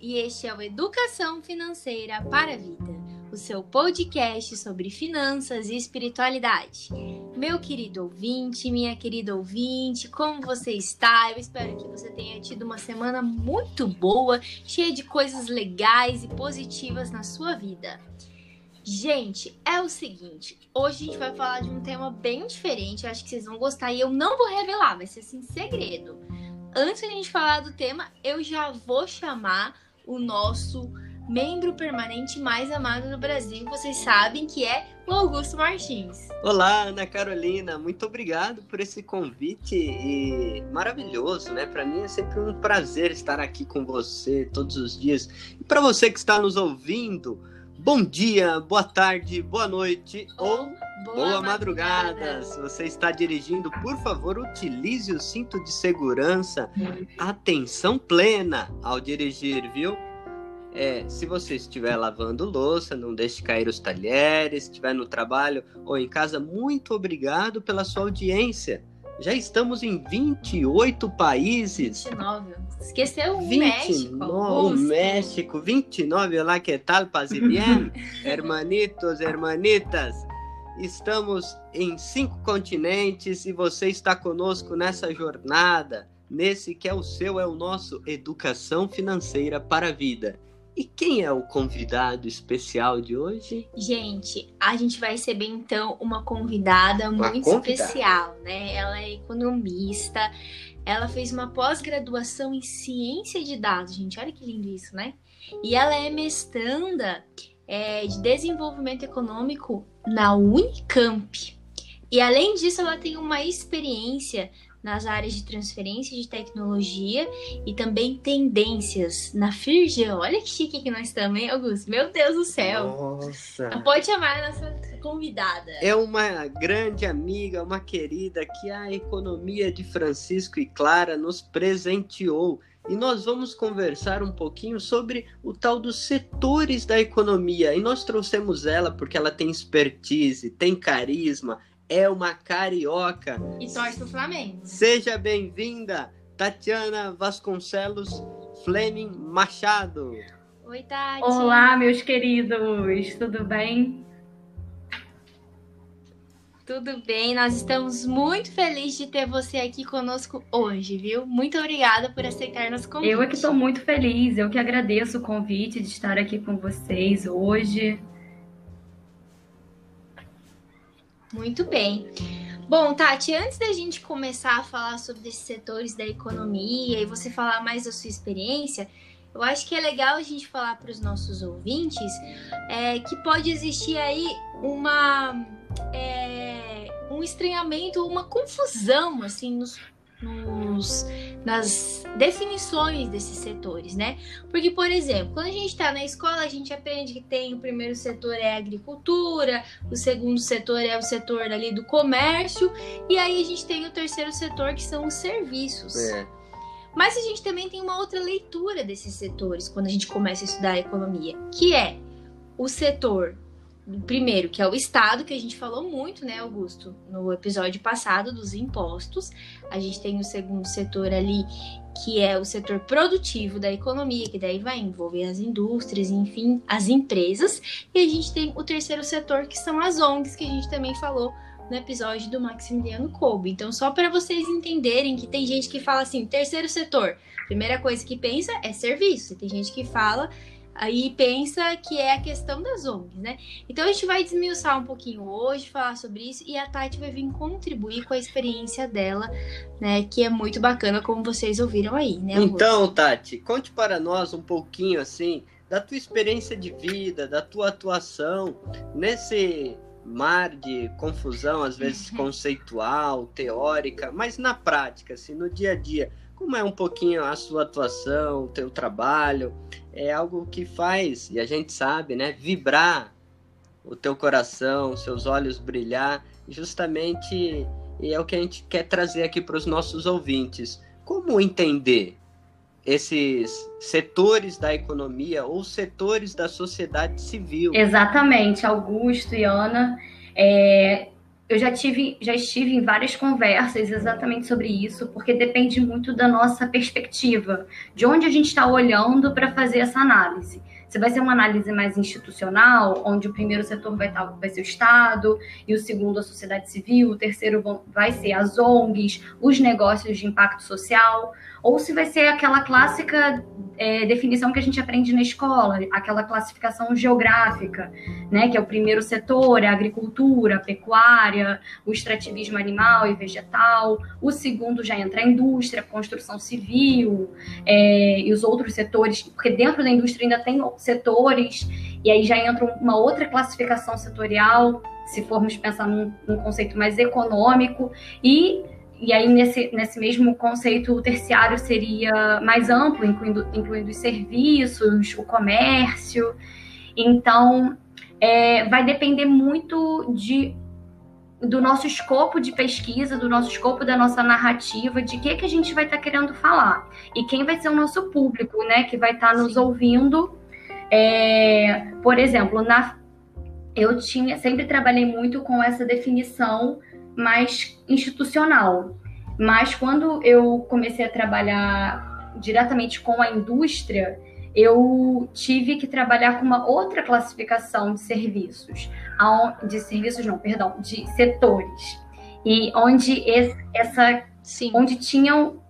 e este é o Educação Financeira para a Vida, o seu podcast sobre finanças e espiritualidade. Meu querido ouvinte, minha querida ouvinte, como você está? Eu espero que você tenha tido uma semana muito boa, cheia de coisas legais e positivas na sua vida. Gente, é o seguinte, hoje a gente vai falar de um tema bem diferente, eu acho que vocês vão gostar e eu não vou revelar, vai ser assim segredo. Antes de a gente falar do tema, eu já vou chamar o nosso membro permanente mais amado do Brasil, vocês sabem que é o Augusto Martins. Olá, Ana Carolina, muito obrigado por esse convite e maravilhoso, né? Para mim é sempre um prazer estar aqui com você todos os dias. E para você que está nos ouvindo, bom dia, boa tarde, boa noite ou boa, boa madrugada. madrugada. Se você está dirigindo, por favor, utilize o cinto de segurança. Atenção plena ao dirigir, viu? É, se você estiver lavando louça, não deixe cair os talheres, estiver no trabalho ou em casa, muito obrigado pela sua audiência. Já estamos em 28 países. 29. Esqueceu o 29, México. O México. 29. Olá, que tal? Paz e bien? Hermanitos, hermanitas. Estamos em cinco continentes e você está conosco nessa jornada, nesse que é o seu, é o nosso Educação Financeira para a Vida. E quem é o convidado especial de hoje? Gente, a gente vai receber então uma convidada uma muito convidada. especial, né? Ela é economista, ela fez uma pós-graduação em ciência de dados, gente. Olha que lindo isso, né? E ela é mestranda é, de desenvolvimento econômico na Unicamp. E além disso, ela tem uma experiência nas áreas de transferência de tecnologia e também tendências na Firjan. Olha que chique que nós estamos, hein, Augusto? Meu Deus do céu! Nossa! Pode chamar a nossa convidada. É uma grande amiga, uma querida que a economia de Francisco e Clara nos presenteou. E nós vamos conversar um pouquinho sobre o tal dos setores da economia. E nós trouxemos ela porque ela tem expertise, tem carisma, é uma carioca. E torce pro Flamengo. Seja bem-vinda, Tatiana Vasconcelos Fleming Machado. Oi, Tati. Olá, meus queridos, tudo bem? Tudo bem, nós estamos muito felizes de ter você aqui conosco hoje, viu? Muito obrigada por aceitar nosso convite. Eu é que estou muito feliz, eu que agradeço o convite de estar aqui com vocês hoje. Muito bem. Bom, Tati, antes da gente começar a falar sobre esses setores da economia e você falar mais da sua experiência, eu acho que é legal a gente falar para os nossos ouvintes é, que pode existir aí uma é, um estranhamento, uma confusão assim nos nos, nas definições desses setores, né? Porque, por exemplo, quando a gente está na escola, a gente aprende que tem o primeiro setor é a agricultura, o segundo setor é o setor ali do comércio, e aí a gente tem o terceiro setor que são os serviços. É. Mas a gente também tem uma outra leitura desses setores quando a gente começa a estudar a economia, que é o setor primeiro, que é o Estado, que a gente falou muito, né, Augusto, no episódio passado dos impostos. A gente tem o segundo setor ali, que é o setor produtivo da economia, que daí vai envolver as indústrias, enfim, as empresas. E a gente tem o terceiro setor, que são as ONGs, que a gente também falou no episódio do Maximiliano Kolbe. Então, só para vocês entenderem que tem gente que fala assim, terceiro setor, primeira coisa que pensa é serviço. Tem gente que fala aí pensa que é a questão das ONGs, né? Então a gente vai desmiuçar um pouquinho hoje, falar sobre isso, e a Tati vai vir contribuir com a experiência dela, né? Que é muito bacana, como vocês ouviram aí, né? Augusto? Então, Tati, conte para nós um pouquinho assim da tua experiência de vida, da tua atuação nesse mar de confusão, às vezes conceitual, teórica, mas na prática, assim, no dia a dia como é um pouquinho a sua atuação, o teu trabalho, é algo que faz, e a gente sabe, né, vibrar o teu coração, seus olhos brilhar, justamente e é o que a gente quer trazer aqui para os nossos ouvintes. Como entender esses setores da economia ou setores da sociedade civil? Exatamente, Augusto e Ana. É, eu já tive, já estive em várias conversas exatamente sobre isso, porque depende muito da nossa perspectiva, de onde a gente está olhando para fazer essa análise. Se vai ser uma análise mais institucional, onde o primeiro setor vai, estar, vai ser o Estado, e o segundo a sociedade civil, o terceiro vai ser as ONGs, os negócios de impacto social, ou se vai ser aquela clássica é, definição que a gente aprende na escola, aquela classificação geográfica, né, que é o primeiro setor, é a agricultura, a pecuária, o extrativismo animal e vegetal, o segundo já entra a indústria, a construção civil é, e os outros setores, porque dentro da indústria ainda tem setores, e aí já entra uma outra classificação setorial, se formos pensar num, num conceito mais econômico, e e aí, nesse, nesse mesmo conceito, o terciário seria mais amplo, incluindo, incluindo os serviços, o comércio. Então, é, vai depender muito de, do nosso escopo de pesquisa, do nosso escopo da nossa narrativa, de que, que a gente vai estar tá querendo falar. E quem vai ser o nosso público, né, que vai estar tá nos ouvindo. É, por exemplo, na, eu tinha sempre trabalhei muito com essa definição mais institucional. Mas quando eu comecei a trabalhar diretamente com a indústria, eu tive que trabalhar com uma outra classificação de serviços, de serviços não, perdão, de setores. E onde essa Sim. onde tinham,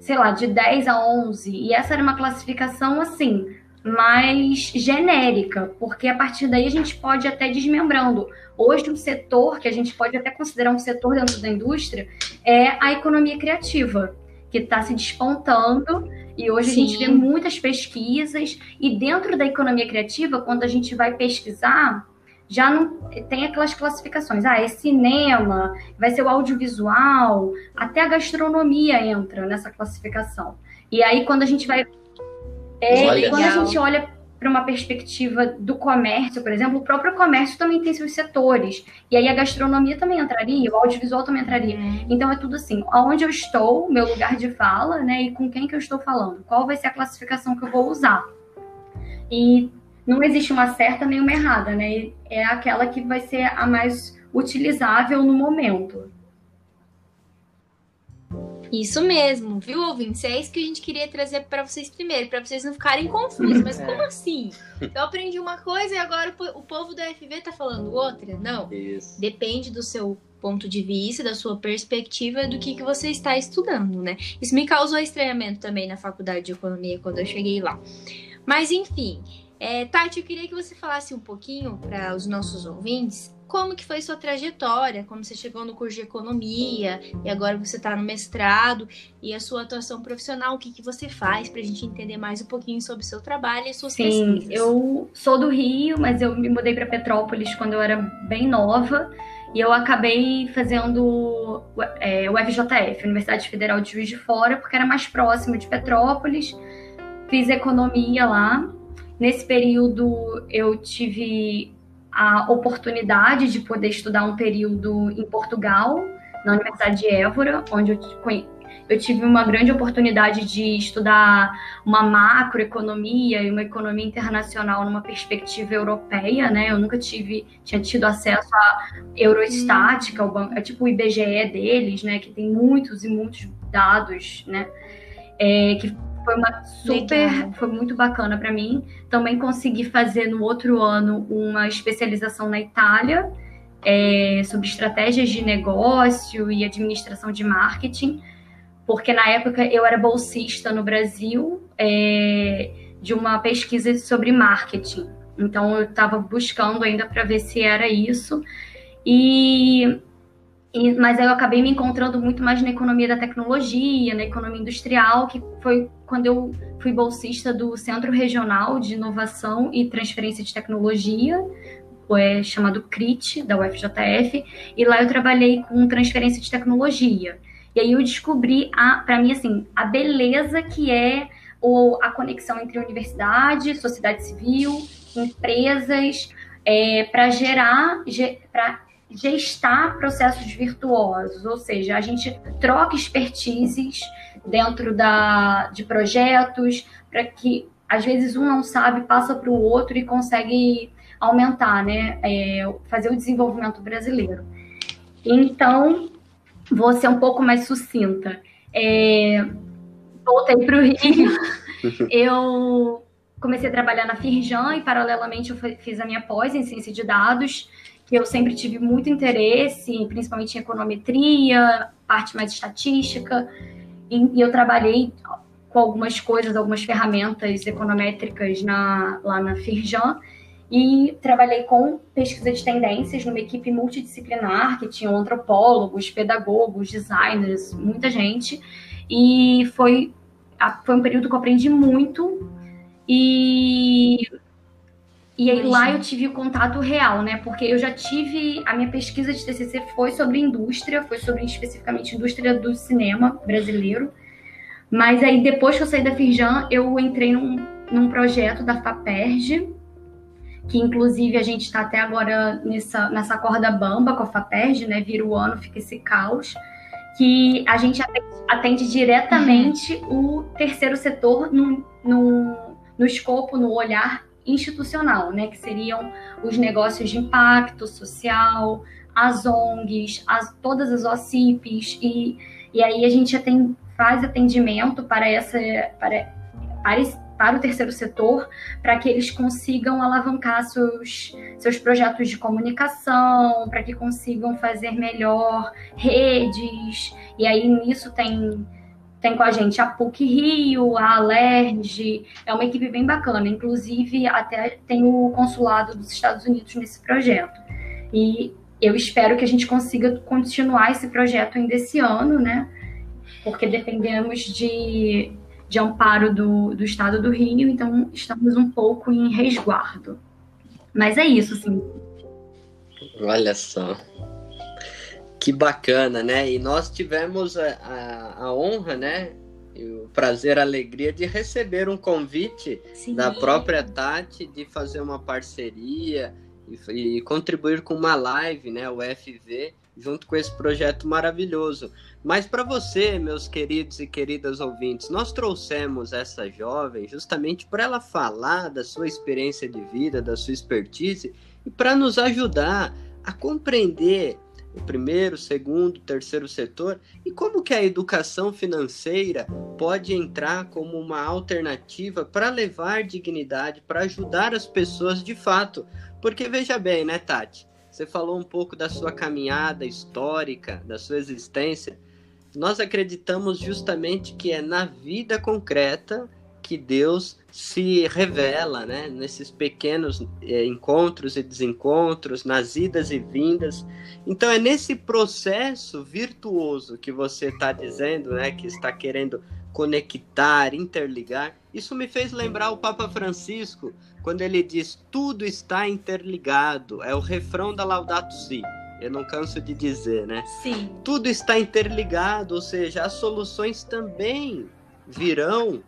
sei lá, de 10 a 11, e essa era uma classificação assim, mais genérica, porque a partir daí a gente pode até desmembrando. Hoje, um setor que a gente pode até considerar um setor dentro da indústria é a economia criativa, que está se despontando. E hoje Sim. a gente vê muitas pesquisas, e dentro da economia criativa, quando a gente vai pesquisar, já não tem aquelas classificações. Ah, é cinema, vai ser o audiovisual, até a gastronomia entra nessa classificação. E aí, quando a gente vai. É, quando a gente olha para uma perspectiva do comércio, por exemplo, o próprio comércio também tem seus setores. E aí a gastronomia também entraria, o audiovisual também entraria. Uhum. Então é tudo assim, aonde eu estou, meu lugar de fala, né? E com quem que eu estou falando? Qual vai ser a classificação que eu vou usar? E não existe uma certa nem uma errada, né? É aquela que vai ser a mais utilizável no momento. Isso mesmo, viu, ouvintes? É isso que a gente queria trazer para vocês primeiro, para vocês não ficarem confusos. Mas como é. assim? Eu aprendi uma coisa e agora o povo da FV tá falando outra? Não. Isso. Depende do seu ponto de vista, da sua perspectiva, do que, que você está estudando, né? Isso me causou estranhamento também na faculdade de economia quando eu cheguei lá. Mas enfim, é, Tati, eu queria que você falasse um pouquinho para os nossos ouvintes como que foi sua trajetória, como você chegou no curso de economia e agora você está no mestrado e a sua atuação profissional, o que, que você faz para a gente entender mais um pouquinho sobre o seu trabalho e suas Sim, pesquisas. eu sou do Rio, mas eu me mudei para Petrópolis quando eu era bem nova e eu acabei fazendo é, o FJF, Universidade Federal de Juiz de Fora, porque era mais próximo de Petrópolis. Fiz economia lá. Nesse período eu tive a oportunidade de poder estudar um período em Portugal, na Universidade de Évora, onde eu, eu tive uma grande oportunidade de estudar uma macroeconomia e uma economia internacional numa perspectiva europeia, né? Eu nunca tive, tinha tido acesso à Eurostat, hum. é tipo o IBGE deles, né? Que tem muitos e muitos dados, né? É, que foi uma super, Legal. foi muito bacana para mim. Também consegui fazer no outro ano uma especialização na Itália é, sobre estratégias de negócio e administração de marketing, porque na época eu era bolsista no Brasil é, de uma pesquisa sobre marketing. Então eu estava buscando ainda para ver se era isso. E e, mas aí eu acabei me encontrando muito mais na economia da tecnologia, na economia industrial, que foi quando eu fui bolsista do Centro Regional de Inovação e Transferência de Tecnologia, é chamado CRIT, da UFJF, e lá eu trabalhei com transferência de tecnologia. E aí eu descobri, para mim, assim, a beleza que é o, a conexão entre universidade, sociedade civil, empresas, é, para gerar, para gestar processos virtuosos, ou seja, a gente troca expertises dentro da, de projetos para que às vezes um não sabe, passa para o outro e consegue aumentar, né, é, fazer o desenvolvimento brasileiro. Então, vou ser um pouco mais sucinta. É, voltei para o Rio. eu comecei a trabalhar na Firjan e, paralelamente, eu fiz a minha pós em ciência de dados, que eu sempre tive muito interesse, principalmente em econometria, parte mais estatística, e, eu trabalhei com algumas coisas, algumas ferramentas econométricas na, lá na Firjan, e trabalhei com pesquisa de tendências numa equipe multidisciplinar, que tinha antropólogos, pedagogos, designers, muita gente, e foi, foi um período que eu aprendi muito, e e aí lá eu tive o contato real, né? Porque eu já tive a minha pesquisa de TCC foi sobre indústria, foi sobre especificamente indústria do cinema brasileiro. Mas aí depois que eu saí da Firjan, eu entrei num, num projeto da FAPERJ, que inclusive a gente está até agora nessa, nessa corda bamba com a FAPERJ, né? Vira o ano, fica esse caos. Que a gente atende, atende diretamente uhum. o terceiro setor no, no, no escopo, no olhar institucional, né, que seriam os negócios de impacto social, as ONGs, as, todas as OCIPs, e, e aí a gente tem, faz atendimento para, essa, para, para, para o terceiro setor, para que eles consigam alavancar seus, seus projetos de comunicação, para que consigam fazer melhor redes, e aí nisso tem tem com a gente a PUC Rio, a Alerj, é uma equipe bem bacana. Inclusive, até tem o consulado dos Estados Unidos nesse projeto. E eu espero que a gente consiga continuar esse projeto ainda esse ano, né? Porque dependemos de, de amparo do, do Estado do Rio, então estamos um pouco em resguardo. Mas é isso, sim. Olha só. Que bacana, né? E nós tivemos a, a, a honra, né? E o prazer, a alegria de receber um convite Sim. da própria Tati de fazer uma parceria e, e, contribuir com uma live, né? O FV, junto com esse projeto maravilhoso. Mas para você, meus queridos e queridas ouvintes, nós trouxemos essa jovem justamente para ela falar da sua experiência de vida, da sua expertise e para nos ajudar a compreender o primeiro, segundo, terceiro setor e como que a educação financeira pode entrar como uma alternativa para levar dignidade, para ajudar as pessoas de fato. Porque veja bem, né, Tati? Você falou um pouco da sua caminhada histórica, da sua existência. Nós acreditamos justamente que é na vida concreta que Deus se revela, né? Nesses pequenos é, encontros e desencontros, nas idas e vindas. Então é nesse processo virtuoso que você está dizendo, né? Que está querendo conectar, interligar. Isso me fez lembrar o Papa Francisco quando ele diz tudo está interligado. É o refrão da Laudato Si. Eu não canso de dizer, né? Sim. Tudo está interligado, ou seja, as soluções também virão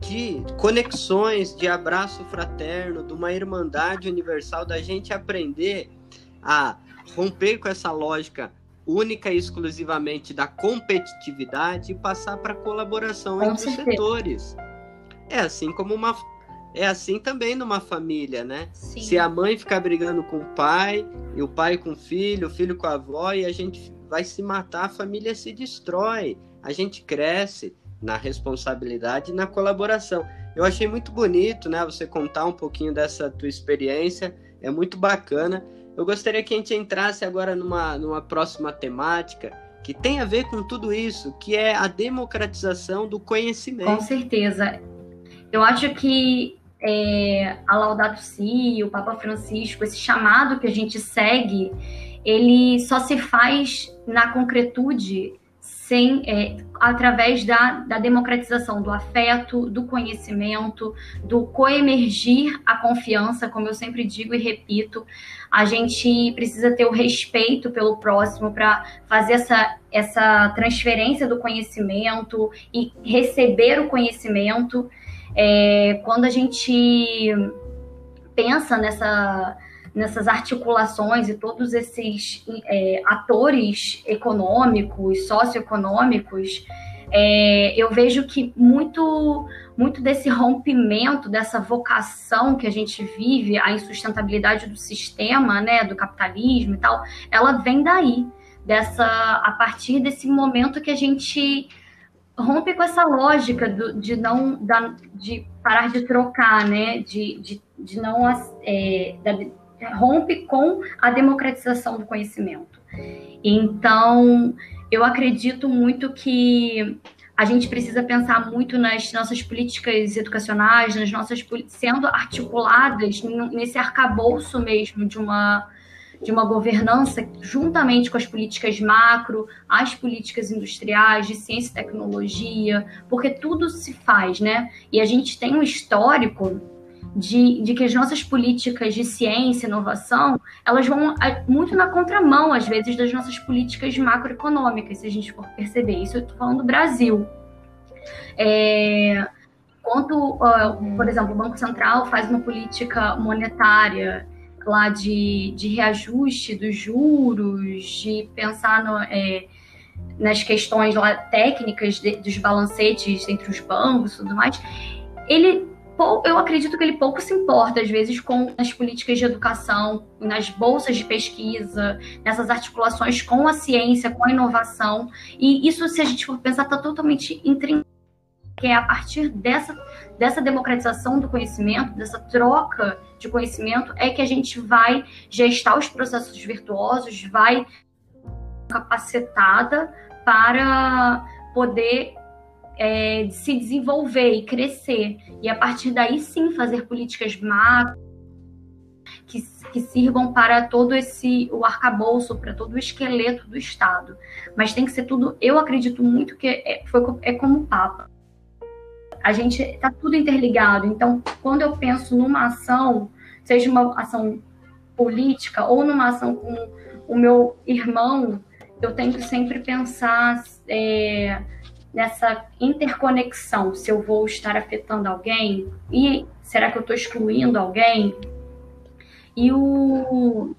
de conexões, de abraço fraterno, de uma irmandade universal, da gente aprender a romper com essa lógica única e exclusivamente da competitividade e passar para colaboração com entre certeza. os setores. É assim como uma é assim também numa família, né? Sim. Se a mãe ficar brigando com o pai, e o pai com o filho, o filho com a avó, e a gente vai se matar, a família se destrói. A gente cresce, na responsabilidade e na colaboração. Eu achei muito bonito, né, você contar um pouquinho dessa tua experiência, é muito bacana. Eu gostaria que a gente entrasse agora numa, numa próxima temática que tem a ver com tudo isso, que é a democratização do conhecimento. Com certeza. Eu acho que é, a Laudato Si, o Papa Francisco, esse chamado que a gente segue, ele só se faz na concretude sem, é, através da, da democratização do afeto, do conhecimento, do coemergir a confiança, como eu sempre digo e repito, a gente precisa ter o respeito pelo próximo para fazer essa, essa transferência do conhecimento e receber o conhecimento. É, quando a gente pensa nessa nessas articulações e todos esses é, atores econômicos, socioeconômicos, é, eu vejo que muito, muito desse rompimento, dessa vocação que a gente vive, a insustentabilidade do sistema, né, do capitalismo e tal, ela vem daí, dessa a partir desse momento que a gente rompe com essa lógica do, de não da, de parar de trocar, né? De, de, de não é, da, rompe com a democratização do conhecimento. Então, eu acredito muito que a gente precisa pensar muito nas nossas políticas educacionais, nas nossas sendo articuladas nesse arcabouço mesmo de uma de uma governança juntamente com as políticas macro, as políticas industriais, de ciência e tecnologia, porque tudo se faz, né? E a gente tem um histórico de, de que as nossas políticas de ciência e inovação, elas vão muito na contramão, às vezes, das nossas políticas macroeconômicas, se a gente for perceber. Isso eu estou falando do Brasil. É, por exemplo, o Banco Central faz uma política monetária lá de, de reajuste dos juros, de pensar no, é, nas questões lá técnicas de, dos balancetes entre os bancos e tudo mais, ele eu acredito que ele pouco se importa, às vezes, com as políticas de educação, nas bolsas de pesquisa, nessas articulações com a ciência, com a inovação. E isso, se a gente for pensar, está totalmente intrincado que é a partir dessa, dessa democratização do conhecimento, dessa troca de conhecimento, é que a gente vai gestar os processos virtuosos, vai capacitada para poder é, se desenvolver e crescer. E a partir daí sim fazer políticas macro que, que sirvam para todo esse o arcabouço, para todo o esqueleto do Estado. Mas tem que ser tudo. Eu acredito muito que é, foi, é como o Papa. A gente está tudo interligado. Então, quando eu penso numa ação, seja uma ação política ou numa ação com o meu irmão, eu tento sempre pensar é, nessa interconexão, se eu vou estar afetando alguém e será que eu estou excluindo alguém? E o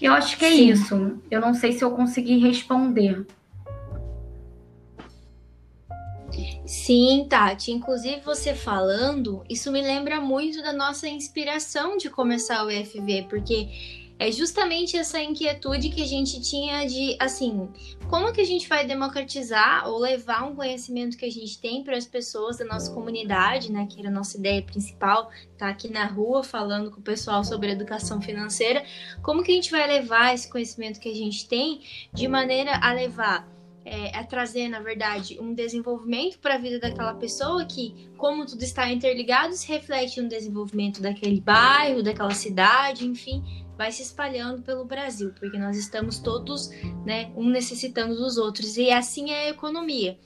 eu acho que é Sim. isso. Eu não sei se eu consegui responder. Sim, Tati. Inclusive, você falando, isso me lembra muito da nossa inspiração de começar o EFV, porque é justamente essa inquietude que a gente tinha de, assim, como que a gente vai democratizar ou levar um conhecimento que a gente tem para as pessoas da nossa comunidade, né, que era a nossa ideia principal, tá aqui na rua falando com o pessoal sobre educação financeira, como que a gente vai levar esse conhecimento que a gente tem de maneira a levar é, a trazer, na verdade, um desenvolvimento para a vida daquela pessoa que, como tudo está interligado, se reflete no desenvolvimento daquele bairro, daquela cidade, enfim, vai se espalhando pelo Brasil, porque nós estamos todos, né, um necessitando dos outros, e assim é a economia.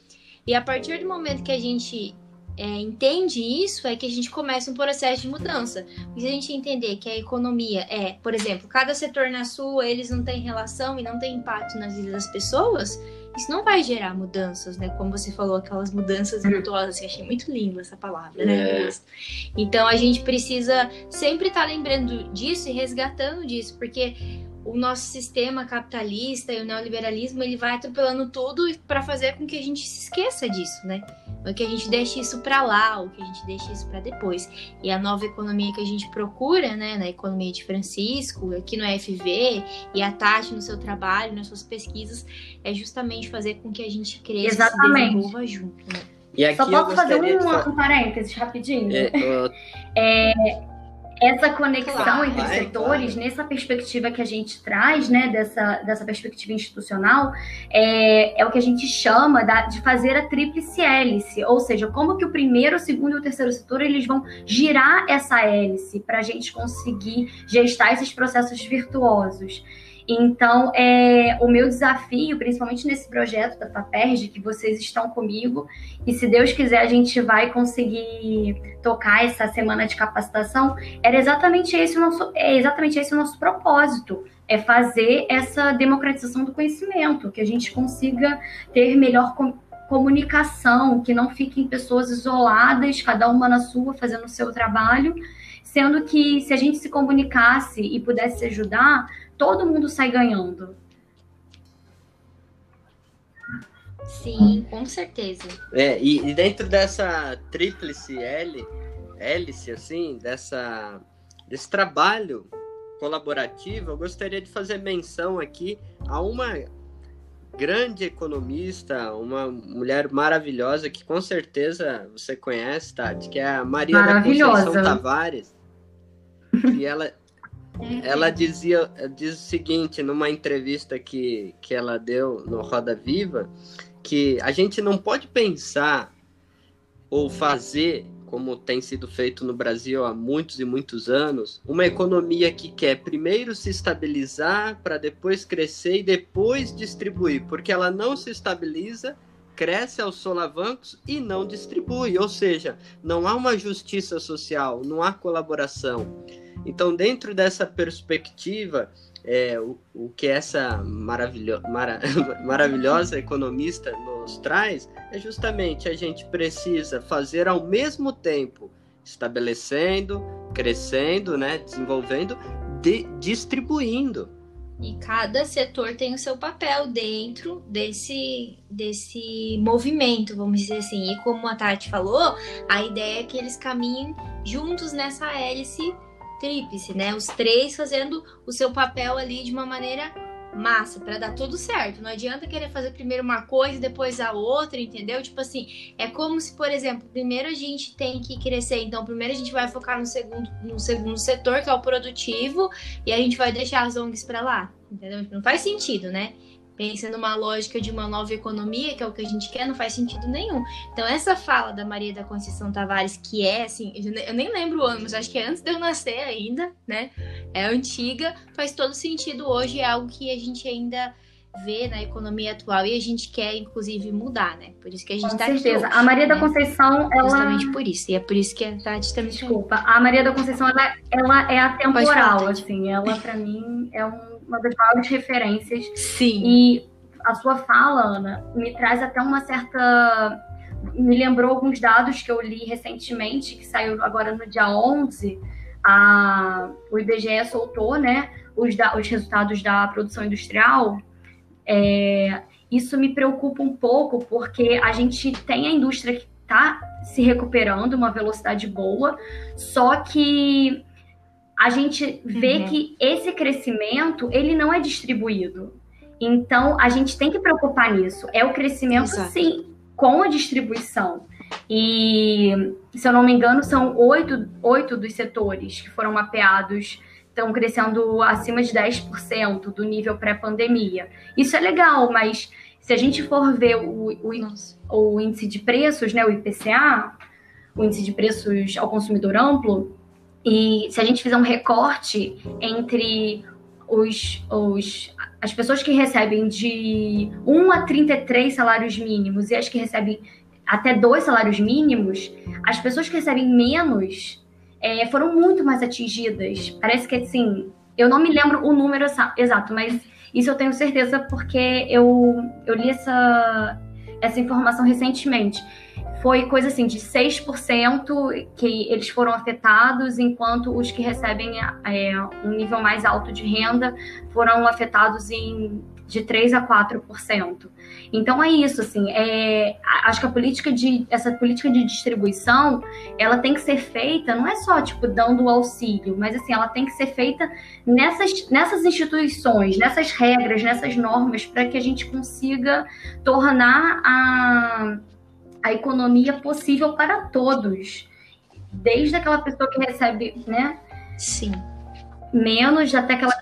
E a partir do momento que a gente é, entende isso, é que a gente começa um processo de mudança. Se a gente entender que a economia é, por exemplo, cada setor na sua, eles não têm relação e não têm impacto nas vidas das pessoas, isso não vai gerar mudanças, né? Como você falou, aquelas mudanças uhum. virtuosas, que achei muito linda essa palavra, né? É. Então a gente precisa sempre estar tá lembrando disso e resgatando disso, porque o nosso sistema capitalista e o neoliberalismo ele vai atropelando tudo para fazer com que a gente se esqueça disso, né? Ou que a gente deixe isso para lá, ou que a gente deixe isso para depois. E a nova economia que a gente procura, né, na economia de Francisco, aqui no FV, e a Tati no seu trabalho, nas suas pesquisas, é justamente fazer com que a gente cresça Exatamente. e se desenvolva junto, né? E Só posso fazer um, um parênteses rapidinho? É, uh... é essa conexão claro, entre setores, claro. nessa perspectiva que a gente traz, né, dessa, dessa perspectiva institucional, é, é o que a gente chama da, de fazer a tríplice hélice, ou seja, como que o primeiro, o segundo e o terceiro setor eles vão girar essa hélice para a gente conseguir gestar esses processos virtuosos. Então, é, o meu desafio, principalmente nesse projeto da FAPERJ, que vocês estão comigo, e se Deus quiser a gente vai conseguir tocar essa semana de capacitação, era exatamente esse o nosso, é exatamente esse o nosso propósito, é fazer essa democratização do conhecimento, que a gente consiga ter melhor comunicação, que não fiquem pessoas isoladas, cada uma na sua, fazendo o seu trabalho, sendo que se a gente se comunicasse e pudesse ajudar, todo mundo sai ganhando. Sim, com certeza. É, e, e dentro dessa tríplice L, hélice, assim, dessa, desse trabalho colaborativo, eu gostaria de fazer menção aqui a uma grande economista, uma mulher maravilhosa que com certeza você conhece, Tati, que é a Maria da Conceição Tavares. E ela, ela dizia diz o seguinte numa entrevista que, que ela deu no Roda Viva, que a gente não pode pensar ou fazer como tem sido feito no Brasil há muitos e muitos anos, uma economia que quer primeiro se estabilizar para depois crescer e depois distribuir, porque ela não se estabiliza, cresce aos solavancos e não distribui, ou seja, não há uma justiça social, não há colaboração. Então, dentro dessa perspectiva, é, o, o que essa maravilho, mara, maravilhosa economista nos traz é justamente a gente precisa fazer ao mesmo tempo estabelecendo, crescendo, né, desenvolvendo, de, distribuindo. E cada setor tem o seu papel dentro desse, desse movimento, vamos dizer assim. E como a Tati falou, a ideia é que eles caminhem juntos nessa hélice tríplice, né? Os três fazendo o seu papel ali de uma maneira massa para dar tudo certo. Não adianta querer fazer primeiro uma coisa e depois a outra, entendeu? Tipo assim, é como se, por exemplo, primeiro a gente tem que crescer, então primeiro a gente vai focar no segundo, no segundo setor, que é o produtivo, e a gente vai deixar as ONGs para lá, entendeu? Não faz sentido, né? Pensa numa lógica de uma nova economia, que é o que a gente quer, não faz sentido nenhum. Então, essa fala da Maria da Conceição Tavares, que é, assim, eu nem lembro o ano, mas acho que é antes de eu nascer ainda, né? É antiga, faz todo sentido hoje, é algo que a gente ainda vê na economia atual e a gente quer, inclusive, mudar, né? Por isso que a gente Com tá certeza. aqui. a Maria né? da Conceição, ela. Justamente por isso. E é por isso que a Tati também. Desculpa. A Maria da Conceição, ela, ela é atemporal, assim. Ela, para mim, é um uma das maiores referências. Sim. E a sua fala, Ana, me traz até uma certa. Me lembrou alguns dados que eu li recentemente, que saiu agora no dia 11. A, o IBGE soltou né, os, da, os resultados da produção industrial. É, isso me preocupa um pouco, porque a gente tem a indústria que está se recuperando, uma velocidade boa, só que a gente vê uhum. que esse crescimento ele não é distribuído. Então a gente tem que preocupar nisso. É o crescimento, Exato. sim, com a distribuição. E se eu não me engano, são oito, oito dos setores que foram mapeados estão crescendo acima de 10% do nível pré-pandemia. Isso é legal, mas se a gente for ver o, o, o, índice de preços, né, o IPCA, o índice de preços ao consumidor amplo, e se a gente fizer um recorte entre os, os, as pessoas que recebem de 1 a 33 salários mínimos e as que recebem até dois salários mínimos, as pessoas que recebem menos é, foram muito mais atingidas. Parece que assim, eu não me lembro o número exato, mas isso eu tenho certeza porque eu, eu li essa, essa informação recentemente foi coisa assim de 6% que eles foram afetados, enquanto os que recebem é, um nível mais alto de renda foram afetados em de 3 a 4%. Então é isso, assim, é, acho que a política de essa política de distribuição, ela tem que ser feita, não é só tipo dando auxílio, mas assim, ela tem que ser feita nessas, nessas instituições, nessas regras, nessas normas, para que a gente consiga tornar a a economia possível para todos. Desde aquela pessoa que recebe, né? Sim. Menos até aquela.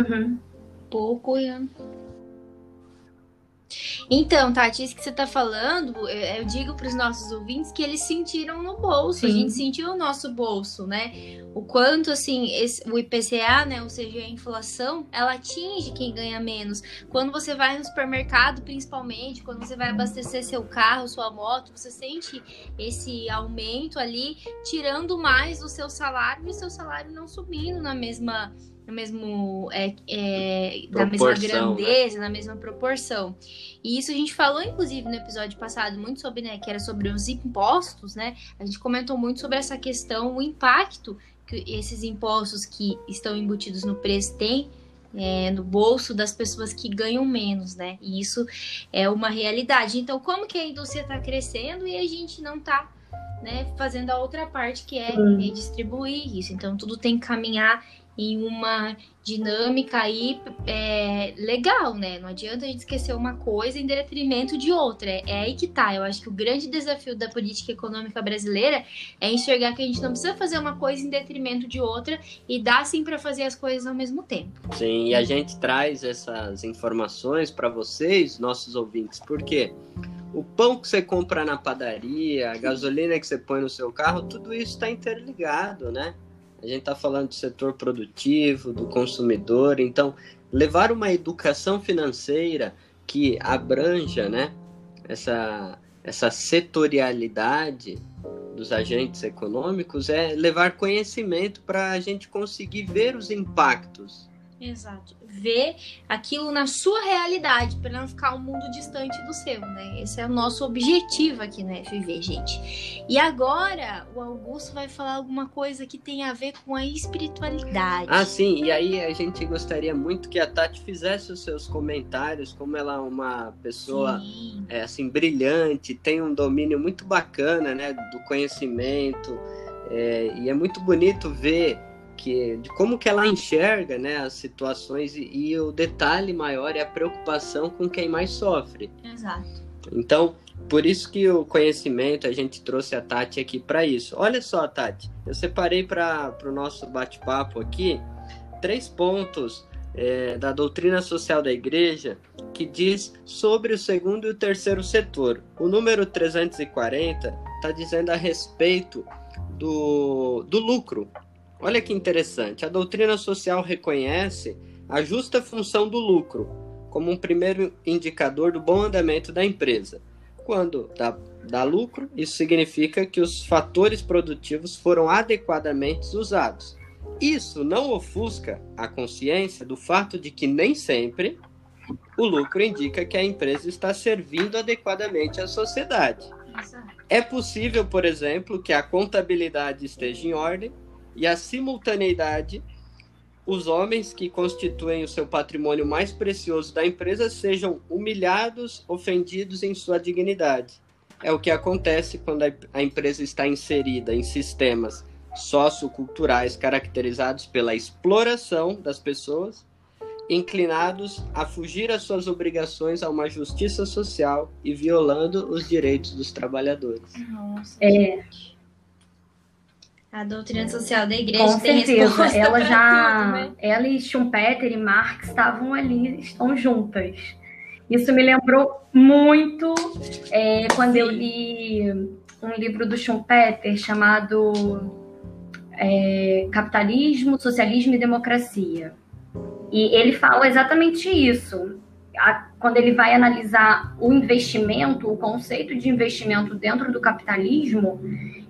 Uhum. Pouco. Então, Tati, isso que você está falando, eu digo para os nossos ouvintes que eles sentiram no bolso, Sim. a gente sentiu o nosso bolso, né? O quanto, assim, esse, o IPCA, né, ou seja, a inflação, ela atinge quem ganha menos. Quando você vai no supermercado, principalmente, quando você vai abastecer seu carro, sua moto, você sente esse aumento ali, tirando mais do seu salário e seu salário não subindo na mesma no mesmo é, é, da mesma né? grandeza, né? na mesma proporção. E isso a gente falou, inclusive, no episódio passado, muito sobre, né, que era sobre os impostos, né? A gente comentou muito sobre essa questão, o impacto que esses impostos que estão embutidos no preço têm é, no bolso das pessoas que ganham menos, né? E isso é uma realidade. Então, como que a indústria está crescendo e a gente não está né, fazendo a outra parte que é, é distribuir isso. Então, tudo tem que caminhar em uma dinâmica aí é, legal, né? Não adianta a gente esquecer uma coisa em detrimento de outra. É, é aí que tá. Eu acho que o grande desafio da política econômica brasileira é enxergar que a gente não precisa fazer uma coisa em detrimento de outra e dá sim para fazer as coisas ao mesmo tempo. Sim, e a gente traz essas informações para vocês, nossos ouvintes, porque o pão que você compra na padaria, a gasolina que você põe no seu carro, tudo isso está interligado, né? A gente está falando do setor produtivo, do consumidor, então levar uma educação financeira que abranja, né, essa, essa setorialidade dos agentes econômicos é levar conhecimento para a gente conseguir ver os impactos. Exato ver aquilo na sua realidade, para não ficar um mundo distante do seu, né? Esse é o nosso objetivo aqui no FV, gente. E agora o Augusto vai falar alguma coisa que tem a ver com a espiritualidade. Ah, sim, e aí a gente gostaria muito que a Tati fizesse os seus comentários, como ela é uma pessoa é, assim brilhante, tem um domínio muito bacana, né, do conhecimento. É, e é muito bonito ver que de como que ela enxerga né, as situações e, e, o detalhe maior é a preocupação com quem mais sofre. Exato. Então, por isso que o conhecimento, a gente trouxe a Tati aqui para isso. Olha só, Tati, eu separei para o nosso bate-papo aqui três pontos é, da doutrina social da igreja que diz sobre o segundo e o terceiro setor. O número 340 está dizendo a respeito do, do lucro, Olha que interessante. A doutrina social reconhece a justa função do lucro como um primeiro indicador do bom andamento da empresa. Quando dá, dá lucro, isso significa que os fatores produtivos foram adequadamente usados. Isso não ofusca a consciência do fato de que nem sempre o lucro indica que a empresa está servindo adequadamente à sociedade. É possível, por exemplo, que a contabilidade esteja em ordem e a simultaneidade, os homens que constituem o seu patrimônio mais precioso da empresa sejam humilhados, ofendidos em sua dignidade. É o que acontece quando a empresa está inserida em sistemas socioculturais caracterizados pela exploração das pessoas, inclinados a fugir às suas obrigações a uma justiça social e violando os direitos dos trabalhadores. Nossa, é. A doutrina social da igreja Com certeza. Ela já. Tudo, né? Ela e Schumpeter e Marx estavam ali, estão juntas. Isso me lembrou muito é, quando eu li um livro do Schumpeter chamado é, Capitalismo, Socialismo e Democracia. E ele fala exatamente isso. A, quando ele vai analisar o investimento, o conceito de investimento dentro do capitalismo,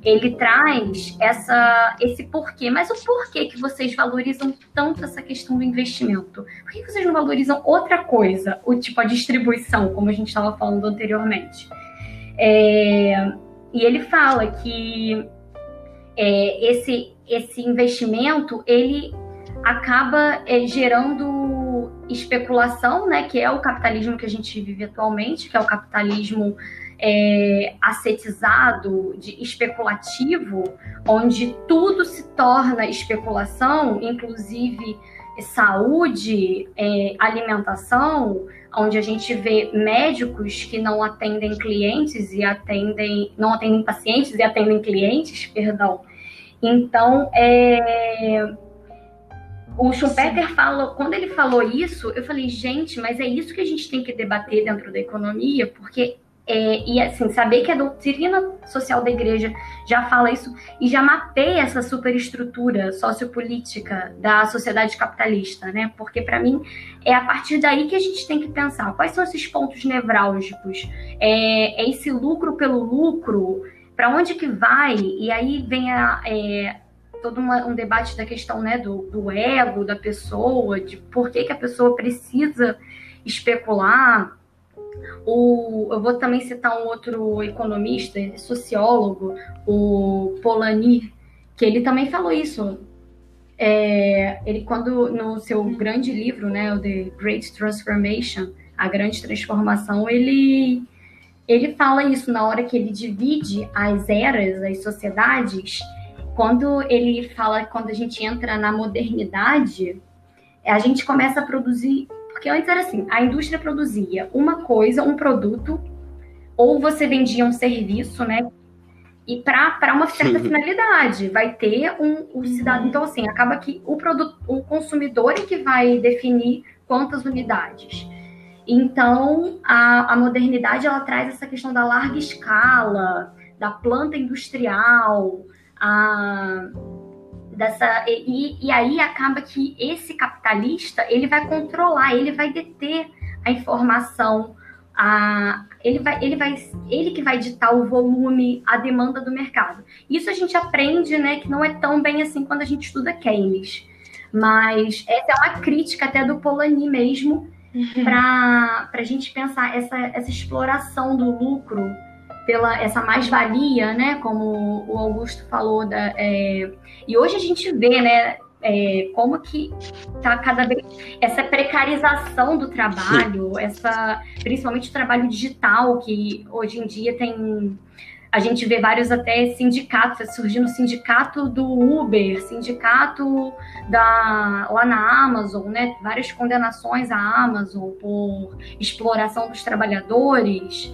ele traz essa, esse porquê. Mas o porquê que vocês valorizam tanto essa questão do investimento? Por que vocês não valorizam outra coisa? O tipo a distribuição, como a gente estava falando anteriormente. É, e ele fala que é, esse, esse investimento ele acaba é, gerando especulação, né, que é o capitalismo que a gente vive atualmente, que é o capitalismo é, ascetizado, de especulativo, onde tudo se torna especulação, inclusive saúde, é, alimentação, onde a gente vê médicos que não atendem clientes e atendem, não atendem pacientes e atendem clientes, perdão. Então, é, o Schumpeter fala, quando ele falou isso, eu falei, gente, mas é isso que a gente tem que debater dentro da economia, porque é, e assim, saber que a doutrina social da igreja já fala isso e já mapeia essa superestrutura sociopolítica da sociedade capitalista, né? Porque para mim é a partir daí que a gente tem que pensar quais são esses pontos nevrálgicos. É, é esse lucro pelo lucro, para onde que vai? E aí vem a, é, todo uma, um debate da questão né, do, do ego da pessoa, de por que, que a pessoa precisa especular o, eu vou também citar um outro economista, sociólogo, o Polanyi, que ele também falou isso. É, ele quando no seu grande livro, né, o The Great Transformation, a grande transformação, ele ele fala isso na hora que ele divide as eras, as sociedades, quando ele fala quando a gente entra na modernidade, a gente começa a produzir. Porque antes era assim: a indústria produzia uma coisa, um produto, ou você vendia um serviço, né? E para uma certa finalidade, vai ter um, um cidadão. Então, assim, acaba que o, produto, o consumidor é que vai definir quantas unidades. Então, a, a modernidade ela traz essa questão da larga escala, da planta industrial, a, dessa e, e aí acaba que esse capitalista ele vai controlar, ele vai deter a informação, a, ele vai, ele vai, ele que vai ditar o volume, a demanda do mercado. Isso a gente aprende, né, que não é tão bem assim quando a gente estuda Keynes. Mas essa é uma crítica até do Polanyi mesmo, uhum. para a gente pensar essa, essa exploração do lucro pela essa mais-valia, né? Como o Augusto falou. Da, é... E hoje a gente vê, né? É, como que tá cada vez essa precarização do trabalho, Sim. essa principalmente o trabalho digital que hoje em dia tem a gente vê vários até sindicatos surgindo sindicato do Uber, sindicato da lá na Amazon, né? Várias condenações à Amazon por exploração dos trabalhadores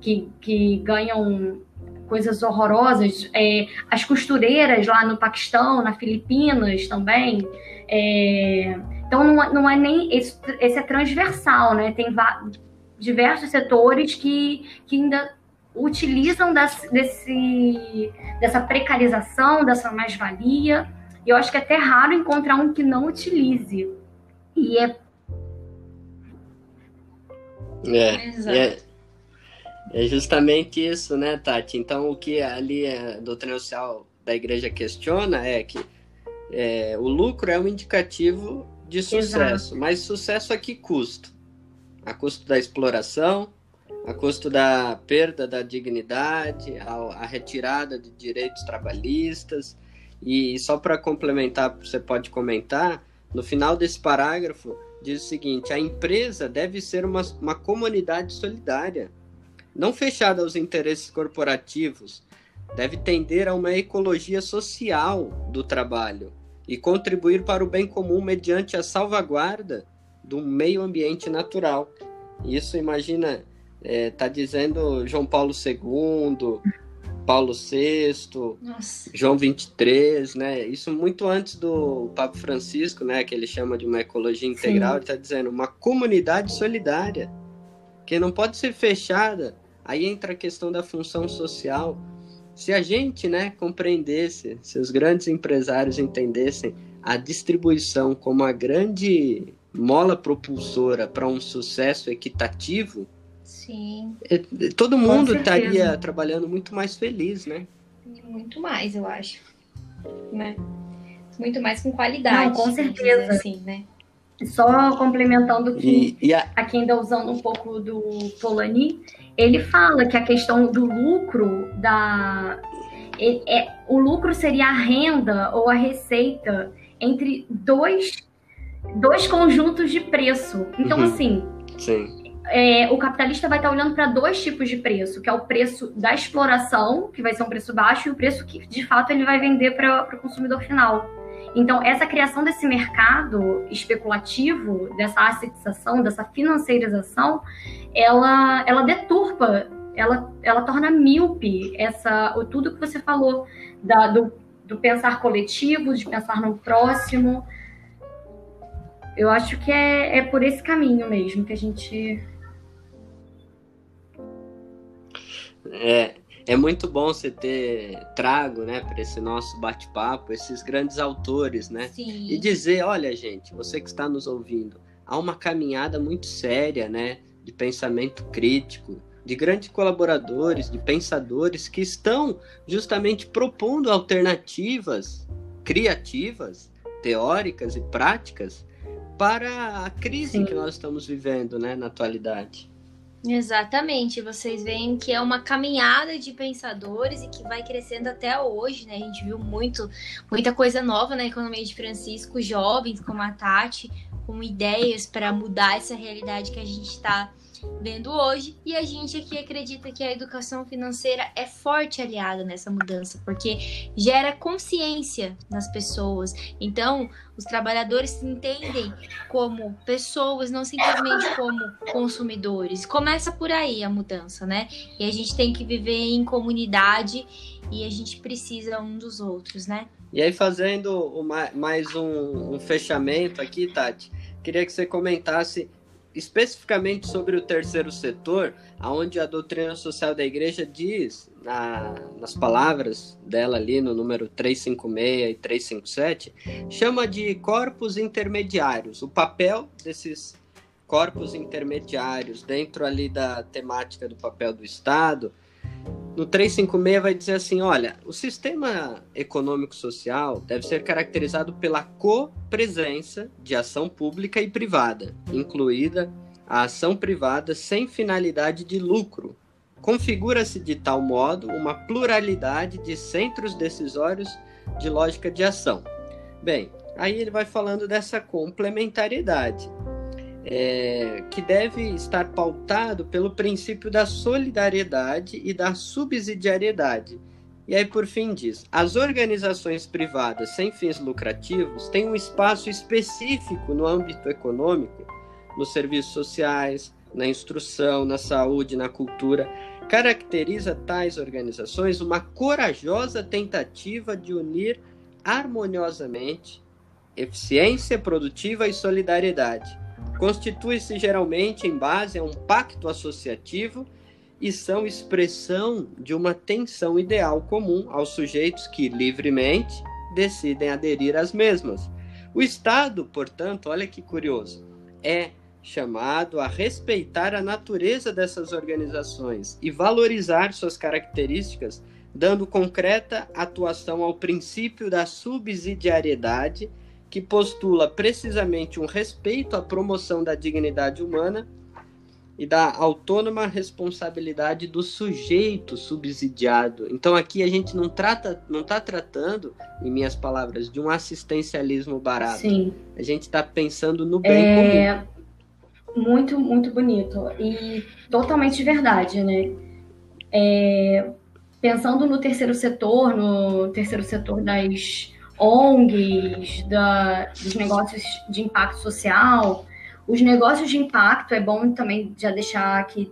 que, que ganham coisas horrorosas. É, as costureiras lá no Paquistão, na Filipinas também. É, então não, é, não é nem esse, esse é transversal, né? Tem diversos setores que, que ainda utilizam das, desse, dessa precarização, dessa mais-valia. E eu acho que é até raro encontrar um que não utilize. E é. É, é, é justamente isso, né, Tati? Então, o que ali a doutrina social da igreja questiona é que é, o lucro é um indicativo de sucesso, Exato. mas sucesso a que custo? A custo da exploração, a custo da perda da dignidade, a, a retirada de direitos trabalhistas. E, e só para complementar, você pode comentar, no final desse parágrafo diz o seguinte: a empresa deve ser uma, uma comunidade solidária não fechada aos interesses corporativos, deve tender a uma ecologia social do trabalho e contribuir para o bem comum mediante a salvaguarda do meio ambiente natural. Isso, imagina, está é, tá dizendo João Paulo II, Paulo VI, Nossa. João 23, né? Isso muito antes do Papa Francisco, né? Que ele chama de uma ecologia integral, Sim. ele está dizendo uma comunidade solidária que não pode ser fechada. Aí entra a questão da função social. Se a gente, né, compreendesse, se os grandes empresários entendessem a distribuição como a grande mola propulsora para um sucesso equitativo, Sim. É, todo mundo estaria trabalhando muito mais feliz, né? Muito mais, eu acho. Né? Muito mais com qualidade. Não, com certeza. Assim, né? Só complementando que e, e a... aqui ainda usando um pouco do Polanyi, ele fala que a questão do lucro da é, é, o lucro seria a renda ou a receita entre dois, dois conjuntos de preço. Então, uhum. assim, é, o capitalista vai estar olhando para dois tipos de preço, que é o preço da exploração, que vai ser um preço baixo, e o preço que de fato ele vai vender para o consumidor final. Então, essa criação desse mercado especulativo, dessa assetização, dessa financiarização, ela, ela deturpa, ela, ela torna míope essa, tudo que você falou da, do, do pensar coletivo, de pensar no próximo. Eu acho que é, é por esse caminho mesmo que a gente. É, é muito bom você ter trago, né, para esse nosso bate-papo, esses grandes autores, né? Sim. E dizer, olha, gente, você que está nos ouvindo, há uma caminhada muito séria, né, de pensamento crítico, de grandes colaboradores, de pensadores que estão justamente propondo alternativas criativas, teóricas e práticas para a crise Sim. que nós estamos vivendo, né, na atualidade. Exatamente, vocês veem que é uma caminhada de pensadores e que vai crescendo até hoje, né? A gente viu muito, muita coisa nova na economia de Francisco, jovens como a Tati, com ideias para mudar essa realidade que a gente está vendo hoje. E a gente aqui acredita que a educação financeira é forte aliada nessa mudança, porque gera consciência nas pessoas. Então, os trabalhadores se entendem como pessoas, não simplesmente como consumidores. Começa por aí a mudança, né? E a gente tem que viver em comunidade e a gente precisa um dos outros, né? E aí, fazendo mais um, um fechamento aqui, Tati, queria que você comentasse especificamente sobre o terceiro setor, aonde a doutrina social da igreja diz, na, nas palavras dela ali no número 356 e 357, chama de corpos intermediários. O papel desses corpos intermediários dentro ali da temática do papel do Estado, no 356 vai dizer assim: olha, o sistema econômico-social deve ser caracterizado pela copresença de ação pública e privada, incluída a ação privada sem finalidade de lucro. Configura-se de tal modo uma pluralidade de centros decisórios de lógica de ação. Bem, aí ele vai falando dessa complementariedade é, que deve estar pautado pelo princípio da solidariedade e da subsidiariedade. E aí, por fim, diz: as organizações privadas sem fins lucrativos têm um espaço específico no âmbito econômico, nos serviços sociais, na instrução, na saúde, na cultura. Caracteriza tais organizações uma corajosa tentativa de unir harmoniosamente eficiência produtiva e solidariedade constitui-se geralmente em base a um pacto associativo e são expressão de uma tensão ideal comum aos sujeitos que livremente decidem aderir às mesmas. O Estado, portanto, olha que curioso, é chamado a respeitar a natureza dessas organizações e valorizar suas características, dando concreta atuação ao princípio da subsidiariedade que postula precisamente um respeito à promoção da dignidade humana e da autônoma responsabilidade do sujeito subsidiado. Então aqui a gente não trata, não está tratando, em minhas palavras, de um assistencialismo barato. Sim. A gente está pensando no bem é... comum. Muito, muito bonito e totalmente verdade, né? É... Pensando no terceiro setor, no terceiro setor das ONGs, da, dos negócios de impacto social. Os negócios de impacto, é bom também já deixar aqui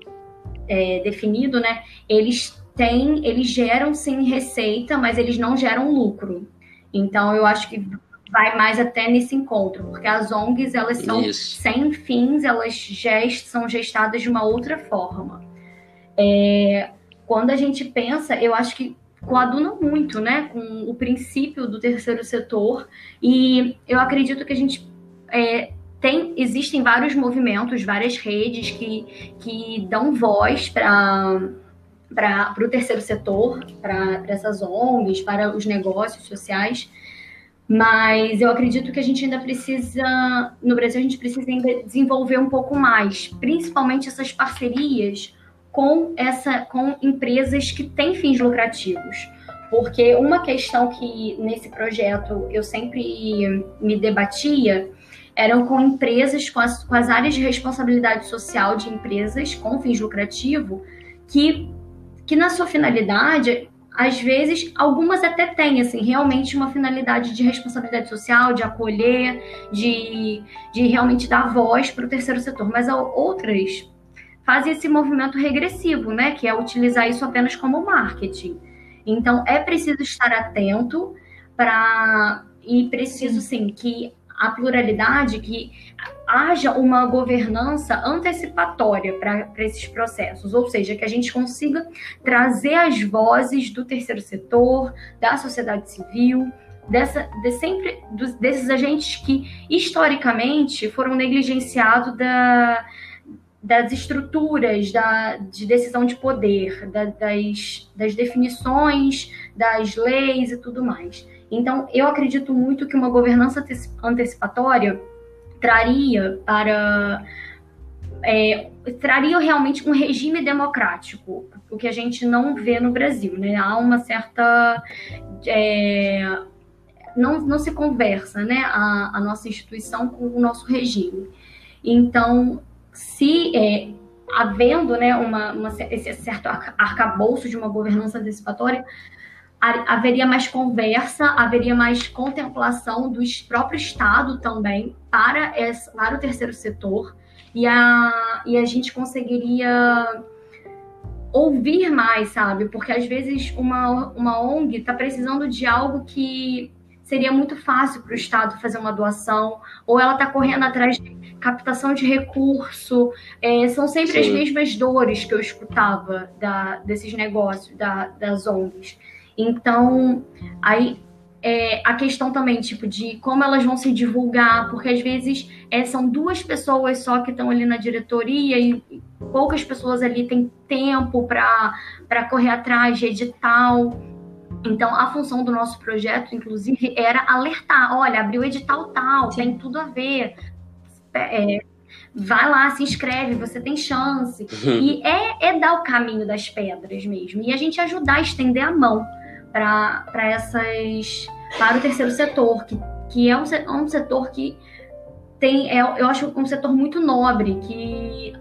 é, definido, né? Eles têm, eles geram sim receita, mas eles não geram lucro. Então, eu acho que vai mais até nesse encontro, porque as ONGs, elas são Isso. sem fins, elas gest, são gestadas de uma outra forma. É, quando a gente pensa, eu acho que coaduna muito, né, com o princípio do terceiro setor. E eu acredito que a gente é, tem, existem vários movimentos, várias redes que, que dão voz para para o terceiro setor, para essas ONGs, para os negócios sociais. Mas eu acredito que a gente ainda precisa, no Brasil, a gente precisa ainda desenvolver um pouco mais, principalmente essas parcerias com, essa, com empresas que têm fins lucrativos. Porque uma questão que nesse projeto eu sempre me debatia eram com empresas, com as, com as áreas de responsabilidade social de empresas com fins lucrativos, que, que na sua finalidade, às vezes, algumas até têm, assim, realmente uma finalidade de responsabilidade social, de acolher, de, de realmente dar voz para o terceiro setor, mas outras fazem esse movimento regressivo, né? Que é utilizar isso apenas como marketing. Então, é preciso estar atento para e preciso sim que a pluralidade, que haja uma governança antecipatória para esses processos, ou seja, que a gente consiga trazer as vozes do terceiro setor, da sociedade civil, dessa, de sempre dos, desses agentes que historicamente foram negligenciados da, das estruturas da, de decisão de poder, da, das, das definições, das leis e tudo mais. Então, eu acredito muito que uma governança antecipatória traria para. É, traria realmente um regime democrático, o que a gente não vê no Brasil. Né? Há uma certa. É, não, não se conversa, né, a, a nossa instituição com o nosso regime. Então, se é, havendo né, uma, uma, esse certo arcabouço de uma governança antecipatória, haveria mais conversa, haveria mais contemplação do próprio Estado também para, esse, para o terceiro setor, e a, e a gente conseguiria ouvir mais, sabe? Porque às vezes uma, uma ONG está precisando de algo que seria muito fácil para o Estado fazer uma doação, ou ela está correndo atrás de captação de recurso. É, são sempre Sim. as mesmas dores que eu escutava da, desses negócios, da, das ONGs. Então, aí é, a questão também, tipo, de como elas vão se divulgar, porque às vezes é, são duas pessoas só que estão ali na diretoria e poucas pessoas ali têm tempo para correr atrás de edital. Então, a função do nosso projeto, inclusive, era alertar: olha, abriu edital tal, Sim. tem tudo a ver. É, vai lá, se inscreve, você tem chance. Uhum. E é, é dar o caminho das pedras mesmo. E a gente ajudar a estender a mão para essas. para o terceiro setor, que, que é um, um setor que tem. É, eu acho um setor muito nobre, que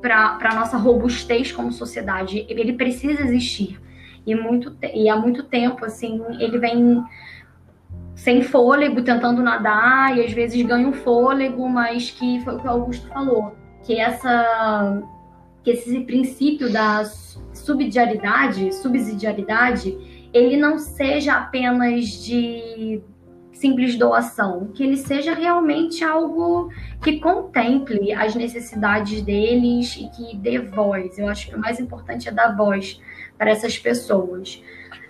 para a nossa robustez como sociedade, ele precisa existir e, muito, e há muito tempo, assim, ele vem sem fôlego, tentando nadar, e às vezes ganha um fôlego, mas que foi o que o Augusto falou, que essa que esse princípio da subsidiariedade, subsidiariedade, ele não seja apenas de simples doação, que ele seja realmente algo que contemple as necessidades deles e que dê voz. Eu acho que o mais importante é dar voz para essas pessoas.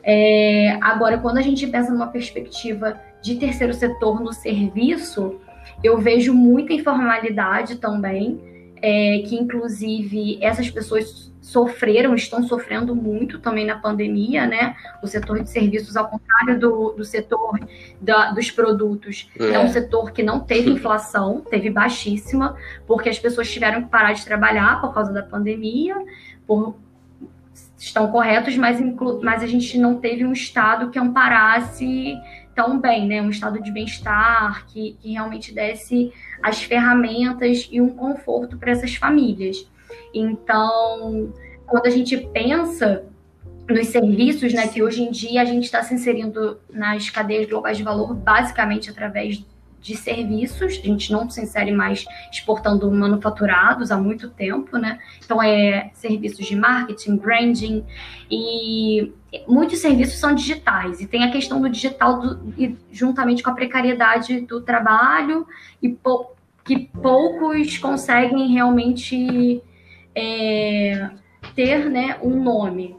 É, agora, quando a gente pensa numa perspectiva de terceiro setor no serviço, eu vejo muita informalidade também, é, que inclusive essas pessoas sofreram, estão sofrendo muito também na pandemia, né? O setor de serviços, ao contrário do, do setor da, dos produtos, é. é um setor que não teve inflação, teve baixíssima, porque as pessoas tiveram que parar de trabalhar por causa da pandemia, por estão corretos, mas, mas a gente não teve um Estado que amparasse tão bem, né? Um estado de bem-estar que, que realmente desse as ferramentas e um conforto para essas famílias. Então, quando a gente pensa nos serviços, né, que hoje em dia a gente está se inserindo nas cadeias globais de valor basicamente através de serviços, a gente não se insere mais exportando manufaturados há muito tempo, né? Então é serviços de marketing, branding e muitos serviços são digitais e tem a questão do digital do, juntamente com a precariedade do trabalho e pou, que poucos conseguem realmente é, ter, né, um nome.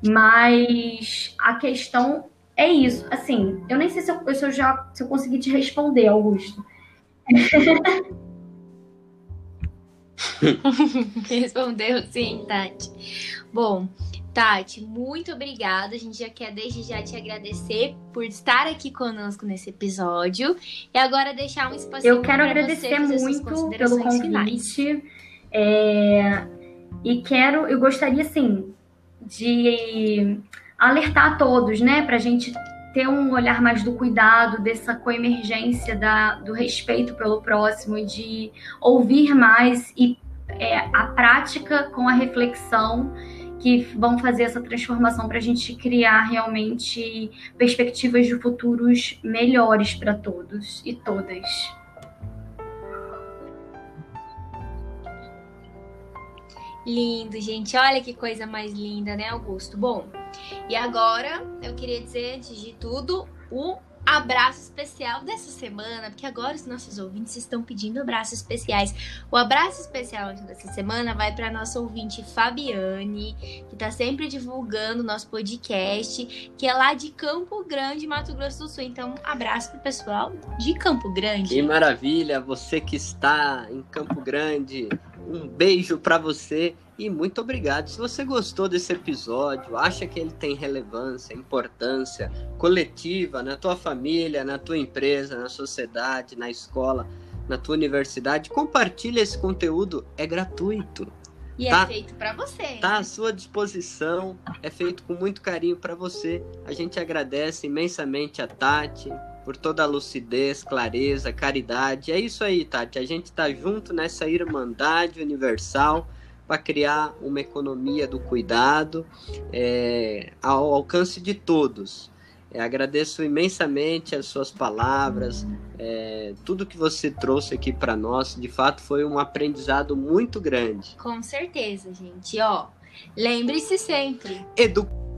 Mas a questão é isso. Assim, eu nem sei se eu, se eu já se eu consegui te responder, Augusto. Respondeu sim, Tati. Bom, Tati, muito obrigada. A gente já quer desde já te agradecer por estar aqui conosco nesse episódio. E agora deixar um espaço Eu quero agradecer muito pelo convite. É, e quero, eu gostaria assim de alertar a todos, né, para a gente ter um olhar mais do cuidado, dessa coemergência da, do respeito pelo próximo de ouvir mais e é, a prática com a reflexão que vão fazer essa transformação para a gente criar realmente perspectivas de futuros melhores para todos e todas. Lindo, gente. Olha que coisa mais linda, né, Augusto? Bom, e agora eu queria dizer, antes de tudo, o abraço especial dessa semana, porque agora os nossos ouvintes estão pedindo abraços especiais. O abraço especial dessa semana vai para nossa ouvinte Fabiane, que está sempre divulgando o nosso podcast, que é lá de Campo Grande, Mato Grosso do Sul. Então, um abraço pro pessoal de Campo Grande. Que maravilha, você que está em Campo Grande. Um beijo para você e muito obrigado. Se você gostou desse episódio, acha que ele tem relevância, importância coletiva na tua família, na tua empresa, na sociedade, na escola, na tua universidade, compartilhe esse conteúdo, é gratuito. E é tá, é feito para você. Tá à sua disposição, é feito com muito carinho para você. A gente agradece imensamente a Tati, por toda a lucidez, clareza, caridade. É isso aí, Tati. A gente está junto nessa irmandade universal para criar uma economia do cuidado é, ao alcance de todos. É, agradeço imensamente as suas palavras, é, tudo que você trouxe aqui para nós. De fato, foi um aprendizado muito grande. Com certeza, gente. Ó, lembre-se sempre: educar